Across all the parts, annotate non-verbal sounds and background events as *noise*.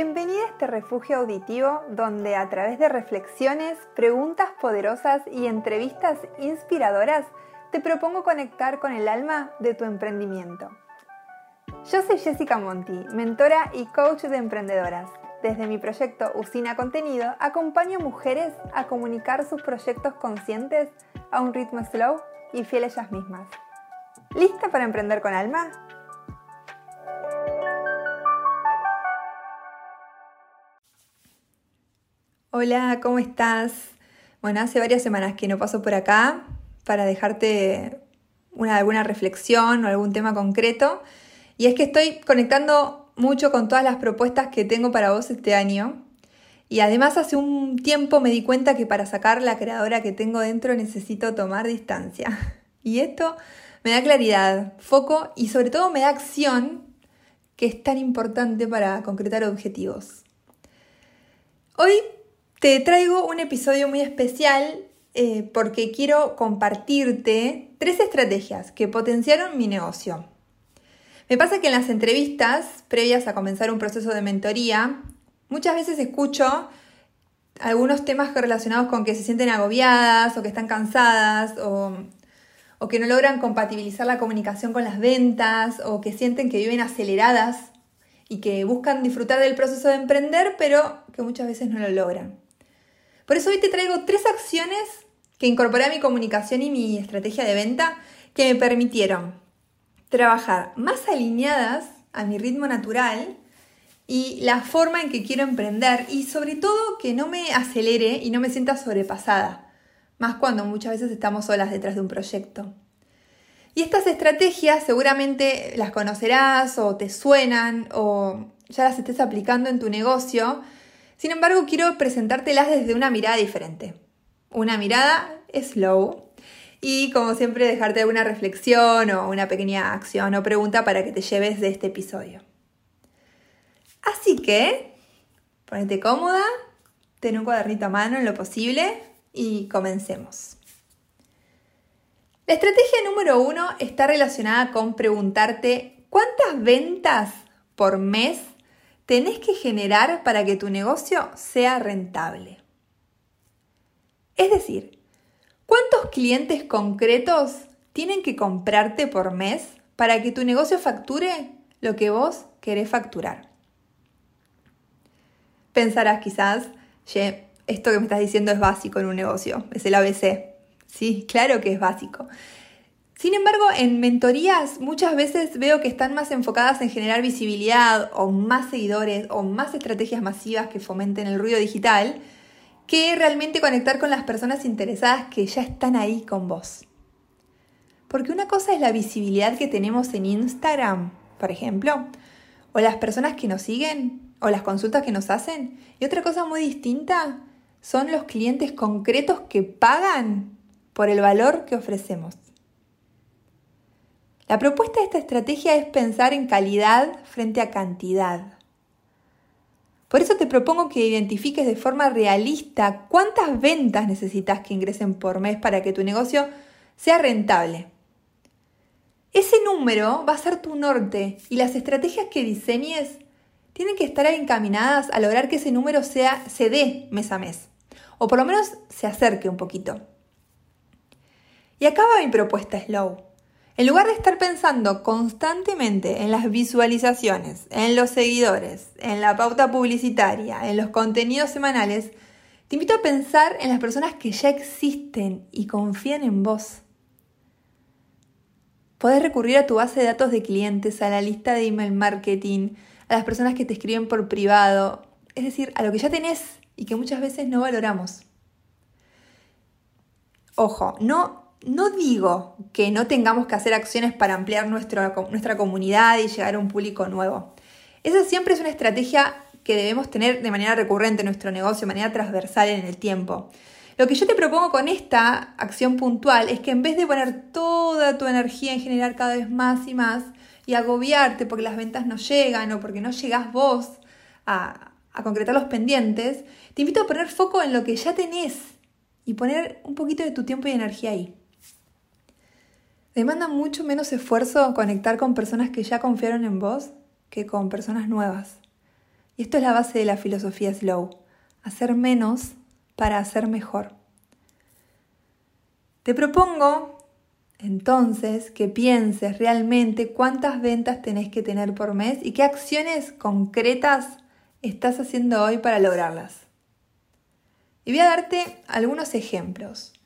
Bienvenida a este refugio auditivo donde a través de reflexiones, preguntas poderosas y entrevistas inspiradoras te propongo conectar con el alma de tu emprendimiento. Yo soy Jessica Monti, mentora y coach de emprendedoras. Desde mi proyecto Usina Contenido acompaño mujeres a comunicar sus proyectos conscientes a un ritmo slow y fiel a ellas mismas. ¿Lista para emprender con alma? Hola, ¿cómo estás? Bueno, hace varias semanas que no paso por acá para dejarte una, alguna reflexión o algún tema concreto. Y es que estoy conectando mucho con todas las propuestas que tengo para vos este año. Y además hace un tiempo me di cuenta que para sacar la creadora que tengo dentro necesito tomar distancia. *laughs* Y esto me da claridad, foco y sobre todo me da acción que es tan importante para concretar objetivos. Hoy te traigo un episodio muy especial eh, porque quiero compartirte tres estrategias que potenciaron mi negocio. Me pasa que en las entrevistas previas a comenzar un proceso de mentoría, muchas veces escucho algunos temas relacionados con que se sienten agobiadas o que están cansadas o, o que no logran compatibilizar la comunicación con las ventas o que sienten que viven aceleradas y que buscan disfrutar del proceso de emprender pero que muchas veces no lo logran. Por eso hoy te traigo tres acciones que incorporé a mi comunicación y mi estrategia de venta que me permitieron trabajar más alineadas a mi ritmo natural y la forma en que quiero emprender y sobre todo que no me acelere y no me sienta sobrepasada, más cuando muchas veces estamos solas detrás de un proyecto. Y estas estrategias seguramente las conocerás o te suenan o ya las estés aplicando en tu negocio, sin embargo, quiero presentártelas desde una mirada diferente. Una mirada slow y como siempre dejarte alguna reflexión o una pequeña acción o pregunta para que te lleves de este episodio. Así que, ponete cómoda, ten un cuadernito a mano en lo posible y comencemos. La estrategia número uno está relacionada con preguntarte cuántas ventas por mes tenés que generar para que tu negocio sea rentable. Es decir, ¿cuántos clientes concretos tienen que comprarte por mes para que tu negocio facture lo que vos querés facturar? Pensarás quizás, che, esto que me estás diciendo es básico en un negocio, es el ABC. Sí, claro que es básico. Sin embargo, en mentorías muchas veces veo que están más enfocadas en generar visibilidad o más seguidores o más estrategias masivas que fomenten el ruido digital que realmente conectar con las personas interesadas que ya están ahí con vos. Porque una cosa es la visibilidad que tenemos en Instagram, por ejemplo, o las personas que nos siguen, o las consultas que nos hacen, y otra cosa muy distinta son los clientes concretos que pagan por el valor que ofrecemos. La propuesta de esta estrategia es pensar en calidad frente a cantidad. Por eso te propongo que identifiques de forma realista cuántas ventas necesitas que ingresen por mes para que tu negocio sea rentable. Ese número va a ser tu norte y las estrategias que diseñes tienen que estar encaminadas a lograr que ese número sea, se dé mes a mes, o por lo menos se acerque un poquito. Y acaba mi propuesta Slow. En lugar de estar pensando constantemente en las visualizaciones, en los seguidores, en la pauta publicitaria, en los contenidos semanales, te invito a pensar en las personas que ya existen y confían en vos. Podés recurrir a tu base de datos de clientes, a la lista de email marketing, a las personas que te escriben por privado, es decir, a lo que ya tenés y que muchas veces no valoramos. Ojo, no no digo que no tengamos que hacer acciones para ampliar nuestra comunidad y llegar a un público nuevo. Esa siempre es una estrategia que debemos tener de manera recurrente en nuestro negocio, de manera transversal en el tiempo. Lo que yo te propongo con esta acción puntual es que en vez de poner toda tu energía en generar cada vez más y más y agobiarte porque las ventas no llegan o porque no llegas vos a, a concretar los pendientes, te invito a poner foco en lo que ya tenés y poner un poquito de tu tiempo y energía ahí. Demanda mucho menos esfuerzo conectar con personas que ya confiaron en vos que con personas nuevas. Y esto es la base de la filosofía Slow, hacer menos para hacer mejor. Te propongo entonces que pienses realmente cuántas ventas tenés que tener por mes y qué acciones concretas estás haciendo hoy para lograrlas. Y voy a darte algunos ejemplos.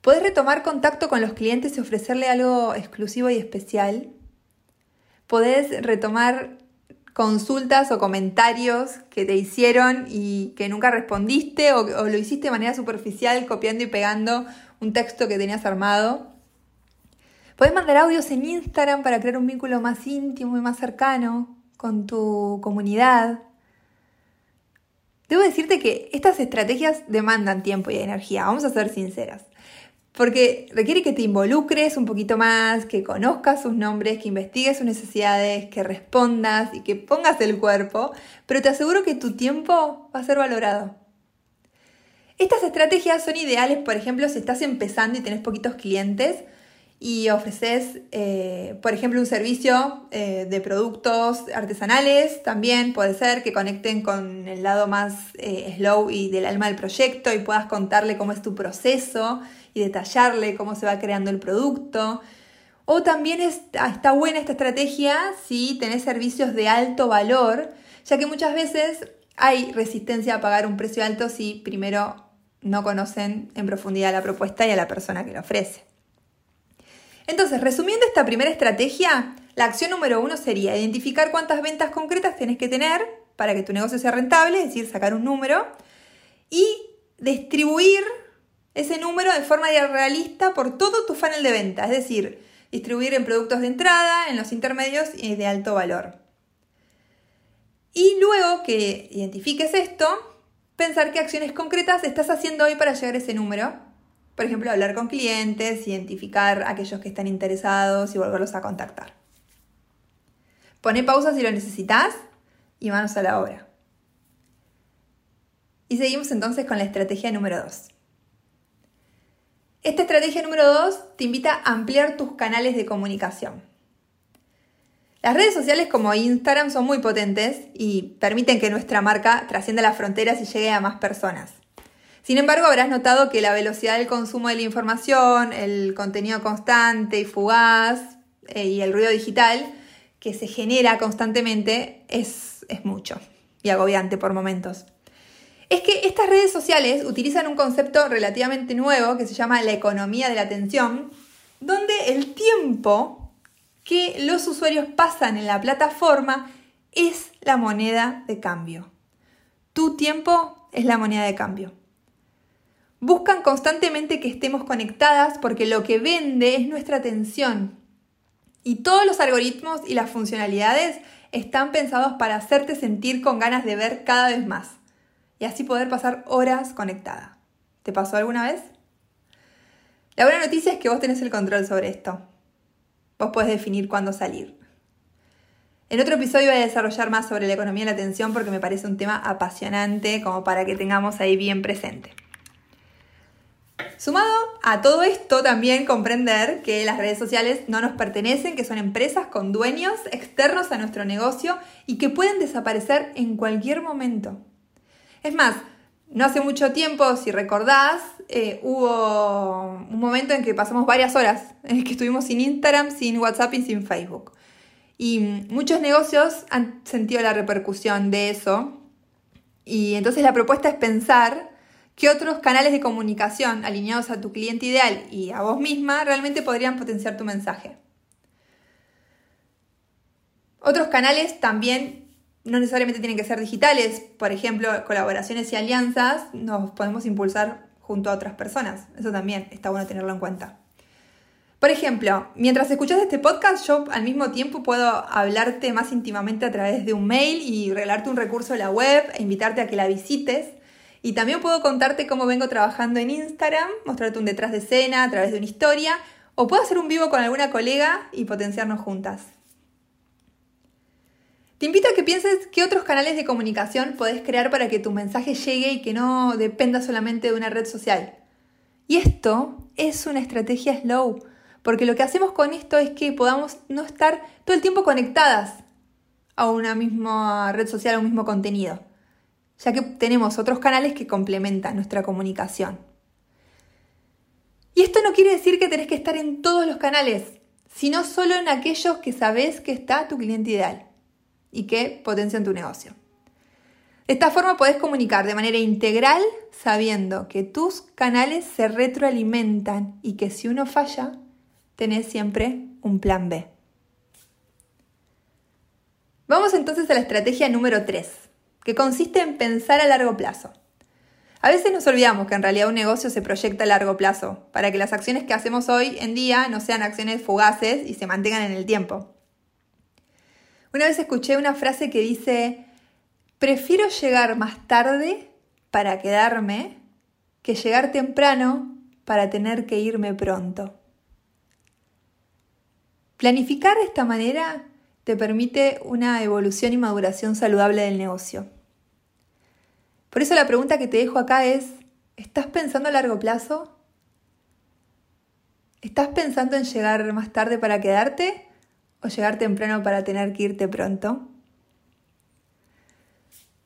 Podés retomar contacto con los clientes y ofrecerle algo exclusivo y especial. Podés retomar consultas o comentarios que te hicieron y que nunca respondiste o, lo hiciste de manera superficial copiando y pegando un texto que tenías armado. Podés mandar audios en Instagram para crear un vínculo más íntimo y más cercano con tu comunidad. Debo decirte que estas estrategias demandan tiempo y energía, vamos a ser sinceras. Porque requiere que te involucres un poquito más, que conozcas sus nombres, que investigues sus necesidades, que respondas y que pongas el cuerpo, pero te aseguro que tu tiempo va a ser valorado. Estas estrategias son ideales, por ejemplo, si estás empezando y tenés poquitos clientes y ofreces, eh, por ejemplo, un servicio eh, de productos artesanales, también puede ser que conecten con el lado más eh, slow y del alma del proyecto y puedas contarle cómo es tu proceso y detallarle cómo se va creando el producto. O también está buena esta estrategia si tenés servicios de alto valor, ya que muchas veces hay resistencia a pagar un precio alto si primero no conocen en profundidad la propuesta y a la persona que lo ofrece. Entonces, resumiendo esta primera estrategia, la acción número uno sería identificar cuántas ventas concretas tienes que tener para que tu negocio sea rentable, es decir, sacar un número, y distribuir ese número de forma realista por todo tu funnel de venta, es decir, distribuir en productos de entrada, en los intermedios y de alto valor. Y luego que identifiques esto, pensar qué acciones concretas estás haciendo hoy para llegar a ese número. Por ejemplo, hablar con clientes, identificar a aquellos que están interesados y volverlos a contactar. Pone pausa si lo necesitas y manos a la obra. Y seguimos entonces con la estrategia número 2. Esta estrategia número 2 te invita a ampliar tus canales de comunicación. Las redes sociales como Instagram son muy potentes y permiten que nuestra marca trascienda las fronteras y llegue a más personas. Sin embargo, habrás notado que la velocidad del consumo de la información, el contenido constante y fugaz eh, y el ruido digital que se genera constantemente es, es mucho y agobiante por momentos es que estas redes sociales utilizan un concepto relativamente nuevo que se llama la economía de la atención, donde el tiempo que los usuarios pasan en la plataforma es la moneda de cambio. Tu tiempo es la moneda de cambio. Buscan constantemente que estemos conectadas porque lo que vende es nuestra atención. Y todos los algoritmos y las funcionalidades están pensados para hacerte sentir con ganas de ver cada vez más y así poder pasar horas conectada. ¿Te pasó alguna vez? La buena noticia es que vos tenés el control sobre esto. Vos podés definir cuándo salir. En otro episodio voy a desarrollar más sobre la economía de la atención porque me parece un tema apasionante como para que tengamos ahí bien presente. Sumado a todo esto, también comprender que las redes sociales no nos pertenecen, que son empresas con dueños externos a nuestro negocio y que pueden desaparecer en cualquier momento. Es más, no hace mucho tiempo, si recordás, eh, hubo un momento en que pasamos varias horas, *laughs* en que estuvimos sin Instagram, sin WhatsApp y sin Facebook. Y muchos negocios han sentido la repercusión de eso. Y entonces la propuesta es pensar qué otros canales de comunicación alineados a tu cliente ideal y a vos misma realmente podrían potenciar tu mensaje. Otros canales también no necesariamente tienen que ser digitales, por ejemplo, colaboraciones y alianzas nos podemos impulsar junto a otras personas. Eso también está bueno tenerlo en cuenta. Por ejemplo, mientras escuchas este podcast, yo al mismo tiempo puedo hablarte más íntimamente a través de un mail y regalarte un recurso de la web e invitarte a que la visites. Y también puedo contarte cómo vengo trabajando en Instagram, mostrarte un detrás de escena a través de una historia, o puedo hacer un vivo con alguna colega y potenciarnos juntas. Te invito a que pienses qué otros canales de comunicación podés crear para que tu mensaje llegue y que no dependa solamente de una red social. Y esto es una estrategia slow, porque lo que hacemos con esto es que podamos no estar todo el tiempo conectadas. a una misma red social, a un mismo contenido, ya que tenemos otros canales que complementan nuestra comunicación. Y esto no quiere decir que tenés que estar en todos los canales, sino solo en aquellos que sabes que está tu cliente ideal y que potencian tu negocio. De esta forma podés comunicar de manera integral sabiendo que tus canales se retroalimentan y que si uno falla, tenés siempre un plan B. Vamos entonces a la estrategia número 3, que consiste en pensar a largo plazo. A veces nos olvidamos que en realidad un negocio se proyecta a largo plazo, para que las acciones que hacemos hoy en día no sean acciones fugaces y se mantengan en el tiempo. Una vez escuché una frase que dice, prefiero llegar más tarde para quedarme que llegar temprano para tener que irme pronto. Planificar de esta manera te permite una evolución y maduración saludable del negocio. Por eso la pregunta que te dejo acá es, ¿estás pensando a largo plazo? ¿Estás pensando en llegar más tarde para quedarte o llegar temprano para tener que irte pronto?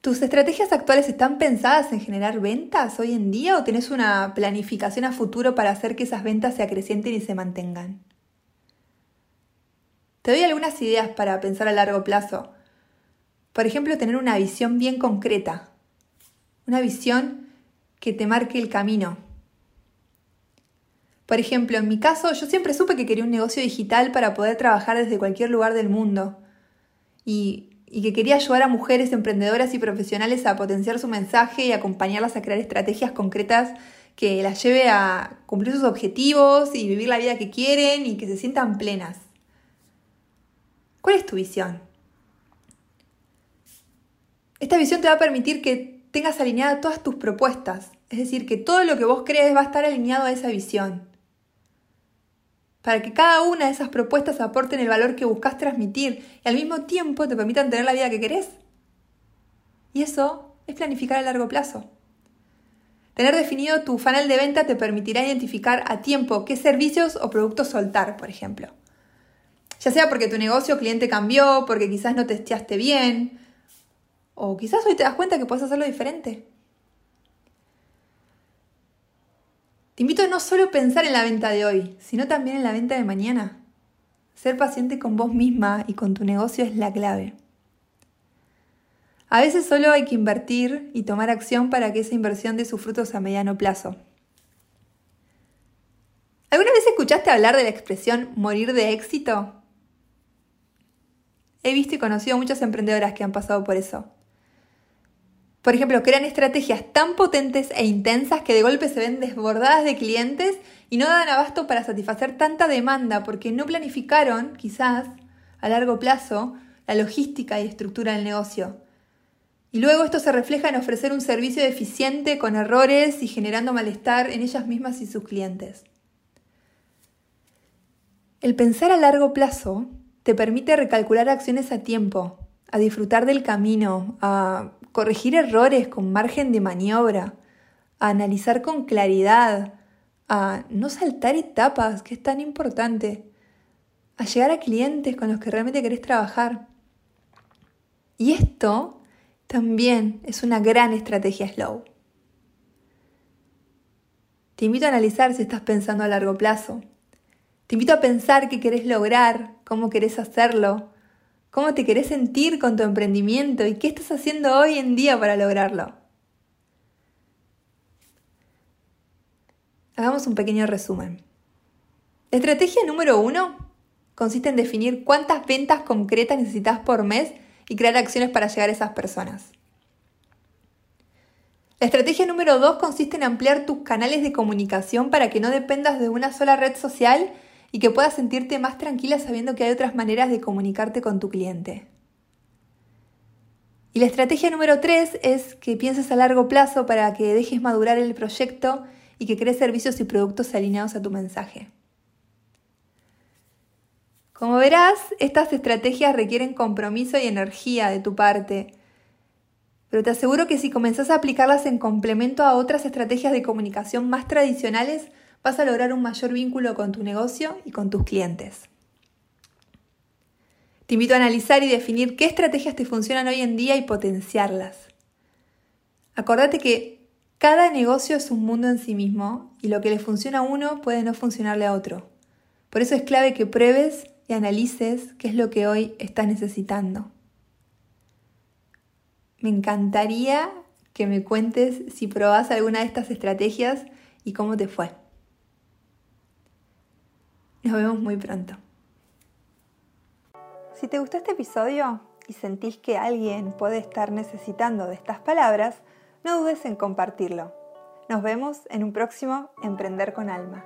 ¿Tus estrategias actuales están pensadas en generar ventas hoy en día o tenés una planificación a futuro para hacer que esas ventas se acrecienten y se mantengan? Te doy algunas ideas para pensar a largo plazo. Por ejemplo, tener una visión bien concreta, una visión que te marque el camino. Por ejemplo, en mi caso, yo siempre supe que quería un negocio digital para poder trabajar desde cualquier lugar del mundo y, que quería ayudar a mujeres emprendedoras y profesionales a potenciar su mensaje y acompañarlas a crear estrategias concretas que las lleve a cumplir sus objetivos y vivir la vida que quieren y que se sientan plenas. ¿Cuál es tu visión? Esta visión te va a permitir que tengas alineadas todas tus propuestas. Es decir, que todo lo que vos crees va a estar alineado a esa visión. Para que cada una de esas propuestas aporten el valor que buscas transmitir y al mismo tiempo te permitan tener la vida que querés. Y eso es planificar a largo plazo. Tener definido tu funnel de venta te permitirá identificar a tiempo qué servicios o productos soltar, por ejemplo. Ya sea porque tu negocio o cliente cambió, porque quizás no testeaste bien, o quizás hoy te das cuenta que puedes hacerlo diferente. Te invito a no solo pensar en la venta de hoy, sino también en la venta de mañana. Ser paciente con vos misma y con tu negocio es la clave. A veces solo hay que invertir y tomar acción para que esa inversión dé sus frutos a mediano plazo. ¿Alguna vez escuchaste hablar de la expresión morir de éxito? He visto y conocido muchas emprendedoras que han pasado por eso. Por ejemplo, crean estrategias tan potentes e intensas que de golpe se ven desbordadas de clientes y no dan abasto para satisfacer tanta demanda porque no planificaron, quizás, a largo plazo, la logística y estructura del negocio. Y luego esto se refleja en ofrecer un servicio eficiente con errores y generando malestar en ellas mismas y sus clientes. El pensar a largo plazo te permite recalcular acciones a tiempo, a disfrutar del camino, a corregir errores con margen de maniobra, a analizar con claridad, a no saltar etapas, que es tan importante, a llegar a clientes con los que realmente querés trabajar. Y esto también es una gran estrategia slow. Te invito a analizar si estás pensando a largo plazo. Te invito a pensar qué querés lograr, cómo querés hacerlo, cómo te querés sentir con tu emprendimiento y qué estás haciendo hoy en día para lograrlo. Hagamos un pequeño resumen. La estrategia número uno consiste en definir cuántas ventas concretas necesitas por mes y crear acciones para llegar a esas personas. La estrategia número dos consiste en ampliar tus canales de comunicación para que no dependas de una sola red social y que puedas sentirte más tranquila sabiendo que hay otras maneras de comunicarte con tu cliente. Y la estrategia número tres es que pienses a largo plazo para que dejes madurar el proyecto y que crees servicios y productos alineados a tu mensaje. Como verás, estas estrategias requieren compromiso y energía de tu parte, pero te aseguro que si comenzás a aplicarlas en complemento a otras estrategias de comunicación más tradicionales, vas a lograr un mayor vínculo con tu negocio y con tus clientes. Te invito a analizar y definir qué estrategias te funcionan hoy en día y potenciarlas. Acordate que cada negocio es un mundo en sí mismo y lo que le funciona a uno puede no funcionarle a otro. Por eso es clave que pruebes y analices qué es lo que hoy estás necesitando. Me encantaría que me cuentes si probás alguna de estas estrategias y cómo te fue. Nos vemos muy pronto. Si te gustó este episodio y sentís que alguien puede estar necesitando de estas palabras, no dudes en compartirlo. Nos vemos en un próximo Emprender con Alma.